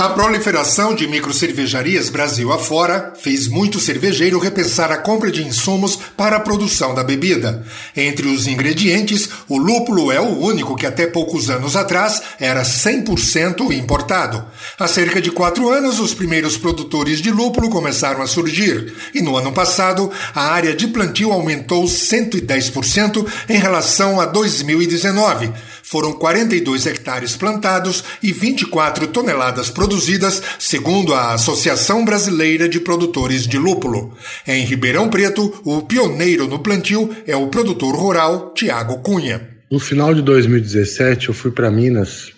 A proliferação de microcervejarias Brasil afora fez muito cervejeiro repensar a compra de insumos para a produção da bebida. Entre os ingredientes, o lúpulo é o único que até poucos anos atrás era 100% importado. Há cerca de quatro anos, os primeiros produtores de lúpulo começaram a surgir, e no ano passado, a área de plantio aumentou 110% em relação a 2019 foram 42 hectares plantados e 24 toneladas produzidas, segundo a Associação Brasileira de Produtores de Lúpulo. Em Ribeirão Preto, o pioneiro no plantio é o produtor rural Tiago Cunha. No final de 2017, eu fui para Minas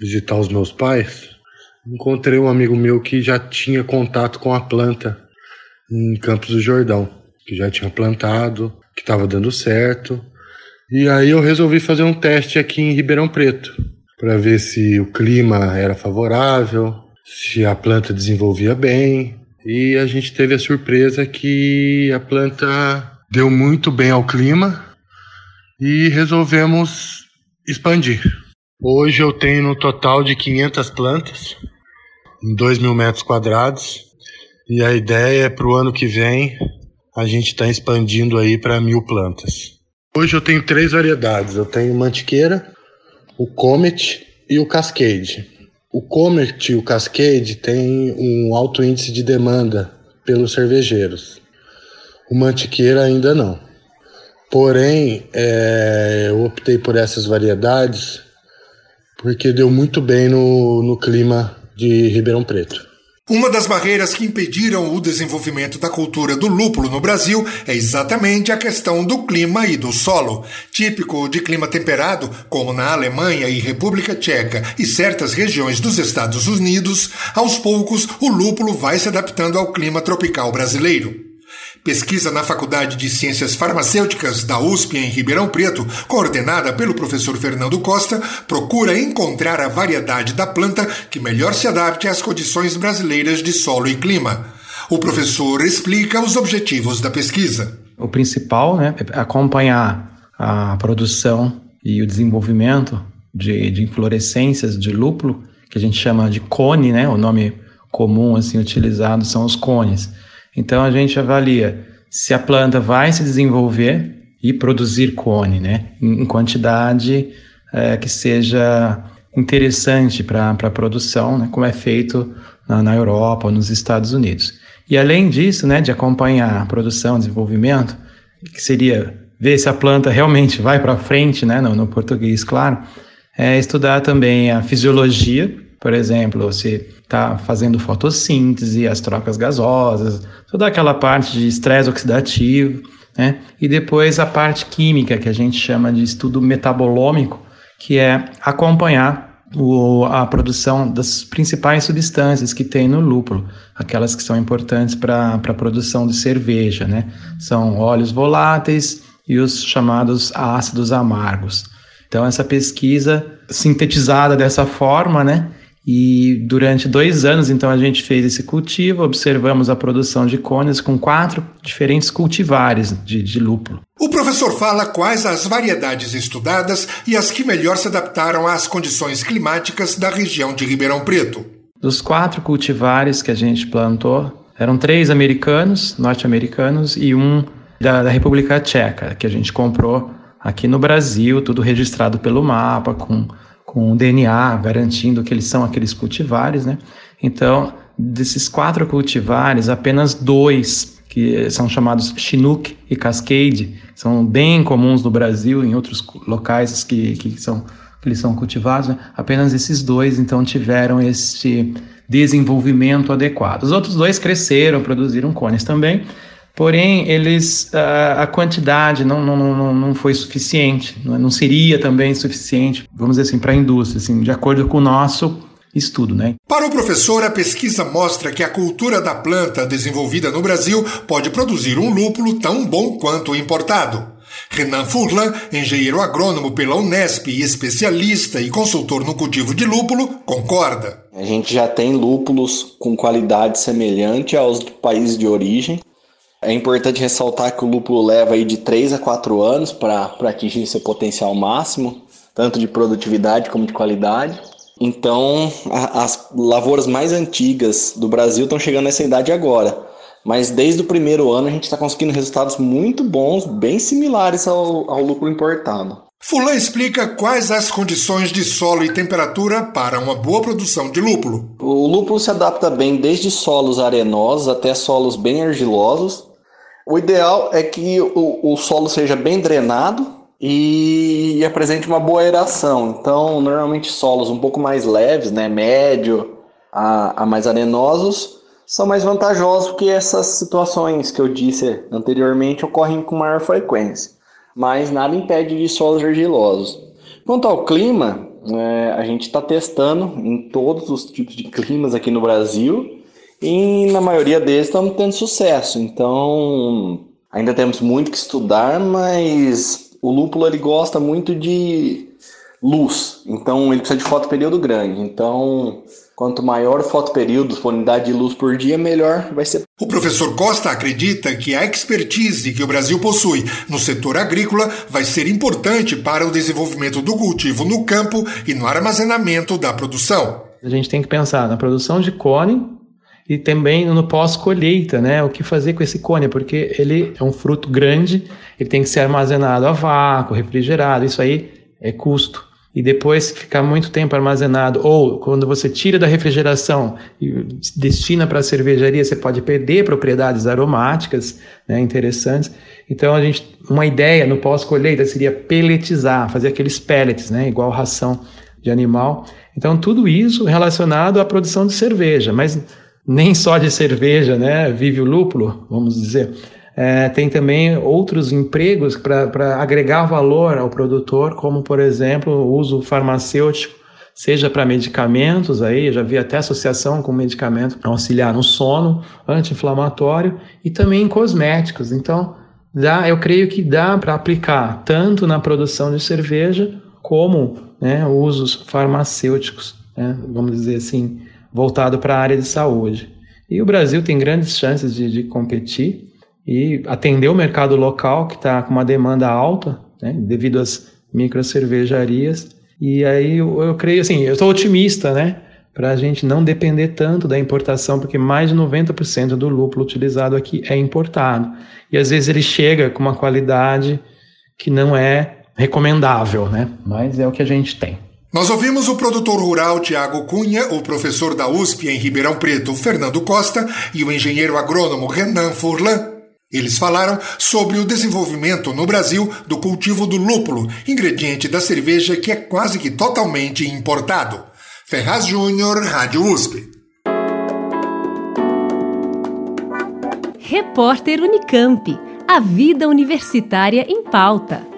visitar os meus pais. Encontrei um amigo meu que já tinha contato com a planta em Campos do Jordão, que já tinha plantado, que estava dando certo. E aí eu resolvi fazer um teste aqui em Ribeirão Preto, para ver se o clima era favorável, se a planta desenvolvia bem. E a gente teve a surpresa que a planta deu muito bem ao clima e resolvemos expandir. Hoje eu tenho no total de 500 plantas, em 2 mil metros quadrados, e a ideia é para o ano que vem a gente está expandindo aí para mil plantas. Hoje eu tenho três variedades. Eu tenho mantiqueira, o Comet e o Cascade. O Comet e o Cascade têm um alto índice de demanda pelos cervejeiros. O mantiqueira ainda não. Porém, é, eu optei por essas variedades porque deu muito bem no, no clima de Ribeirão Preto. Uma das barreiras que impediram o desenvolvimento da cultura do lúpulo no Brasil é exatamente a questão do clima e do solo. Típico de clima temperado, como na Alemanha e República Tcheca e certas regiões dos Estados Unidos, aos poucos o lúpulo vai se adaptando ao clima tropical brasileiro. Pesquisa na Faculdade de Ciências Farmacêuticas da USP em Ribeirão Preto, coordenada pelo professor Fernando Costa, procura encontrar a variedade da planta que melhor se adapte às condições brasileiras de solo e clima. O professor explica os objetivos da pesquisa. O principal né, é acompanhar a produção e o desenvolvimento de, de inflorescências de lúpulo, que a gente chama de cone, né, o nome comum assim utilizado são os cones então a gente avalia se a planta vai se desenvolver e produzir cone, né, em quantidade é, que seja interessante para a produção, né, como é feito na, na Europa nos Estados Unidos. E além disso, né, de acompanhar a produção, desenvolvimento, que seria ver se a planta realmente vai para frente, né, no, no português, claro, é estudar também a fisiologia por exemplo, você está fazendo fotossíntese, as trocas gasosas, toda aquela parte de estresse oxidativo, né? E depois a parte química, que a gente chama de estudo metabolômico, que é acompanhar o, a produção das principais substâncias que tem no lúpulo, aquelas que são importantes para a produção de cerveja, né? São óleos voláteis e os chamados ácidos amargos. Então, essa pesquisa sintetizada dessa forma, né? E durante dois anos, então, a gente fez esse cultivo, observamos a produção de cones com quatro diferentes cultivares de, de lúpulo. O professor fala quais as variedades estudadas e as que melhor se adaptaram às condições climáticas da região de Ribeirão Preto. Dos quatro cultivares que a gente plantou, eram três americanos, norte-americanos, e um da, da República Tcheca, que a gente comprou aqui no Brasil, tudo registrado pelo mapa, com com o DNA, garantindo que eles são aqueles cultivares, né? Então, desses quatro cultivares, apenas dois, que são chamados Chinook e Cascade, são bem comuns no Brasil, em outros locais que, que são que eles são cultivados, né? apenas esses dois então tiveram esse desenvolvimento adequado. Os outros dois cresceram, produziram cones também, Porém, eles a, a quantidade não, não, não, não foi suficiente, não, não seria também suficiente, vamos dizer assim, para a indústria, assim, de acordo com o nosso estudo. Né? Para o professor, a pesquisa mostra que a cultura da planta desenvolvida no Brasil pode produzir um lúpulo tão bom quanto o importado. Renan Furlan, engenheiro agrônomo pela Unesp e especialista e consultor no cultivo de lúpulo, concorda. A gente já tem lúpulos com qualidade semelhante aos do país de origem, É importante ressaltar que o lúpulo leva aí de 3 a 4 anos para atingir seu potencial máximo, tanto de produtividade como de qualidade. Então, a, as lavouras mais antigas do Brasil estão chegando nessa idade agora. Mas desde o primeiro ano a gente está conseguindo resultados muito bons, bem similares ao, ao lúpulo importado. Fulan explica quais as condições de solo e temperatura para uma boa produção de lúpulo. O lúpulo se adapta bem desde solos arenosos até solos bem argilosos. O ideal é que o, o solo seja bem drenado e apresente uma boa aeração. Então, normalmente solos um pouco mais leves, né, médio a, a mais arenosos, são mais vantajosos porque essas situações que eu disse anteriormente ocorrem com maior frequência. Mas nada impede de solos argilosos. Quanto ao clima, é, a gente está testando em todos os tipos de climas aqui no Brasil e na maioria deles estamos tendo sucesso. Então, ainda temos muito que estudar, mas o lúpulo ele gosta muito de luz, então ele precisa de fotoperíodo grande. Então, quanto maior o fotoperíodo, a unidade de luz por dia, melhor vai ser. O professor Costa acredita que a expertise que o Brasil possui no setor agrícola vai ser importante para o desenvolvimento do cultivo no campo e no armazenamento da produção. A gente tem que pensar na produção de cone e também no pós-colheita, né? O que fazer com esse cone, porque ele é um fruto grande, ele tem que ser armazenado a vácuo, refrigerado, isso aí é custo. E depois ficar muito tempo armazenado, ou quando você tira da refrigeração e destina para a cervejaria, você pode perder propriedades aromáticas né, interessantes. Então, a gente, uma ideia no pós-colheita seria pelletizar, fazer aqueles pellets, né, igual ração de animal. Então, tudo isso relacionado à produção de cerveja, mas nem só de cerveja né, vive o lúpulo, vamos dizer. É, tem também outros empregos para agregar valor ao produtor, como, por exemplo, o uso farmacêutico, seja para medicamentos, aí já vi até associação com medicamento auxiliar no sono, anti-inflamatório, e também em cosméticos. Então, dá, eu creio que dá para aplicar tanto na produção de cerveja como né, usos farmacêuticos, né, vamos dizer assim, voltado para a área de saúde. E o Brasil tem grandes chances de, de competir e atender o mercado local, que está com uma demanda alta, né, devido às micro cervejarias. E aí eu, eu creio assim, eu estou otimista, né? Para a gente não depender tanto da importação, porque mais de 90% do lúpulo utilizado aqui é importado. E às vezes ele chega com uma qualidade que não é recomendável, né? Mas é o que a gente tem. Nós ouvimos o produtor rural Tiago Cunha, o professor da USP em Ribeirão Preto, Fernando Costa, e o engenheiro agrônomo Renan Furlan. Eles falaram sobre o desenvolvimento no Brasil do cultivo do lúpulo, ingrediente da cerveja que é quase que totalmente importado. Ferraz Júnior, Rádio USP. Repórter Unicamp. A vida universitária em pauta.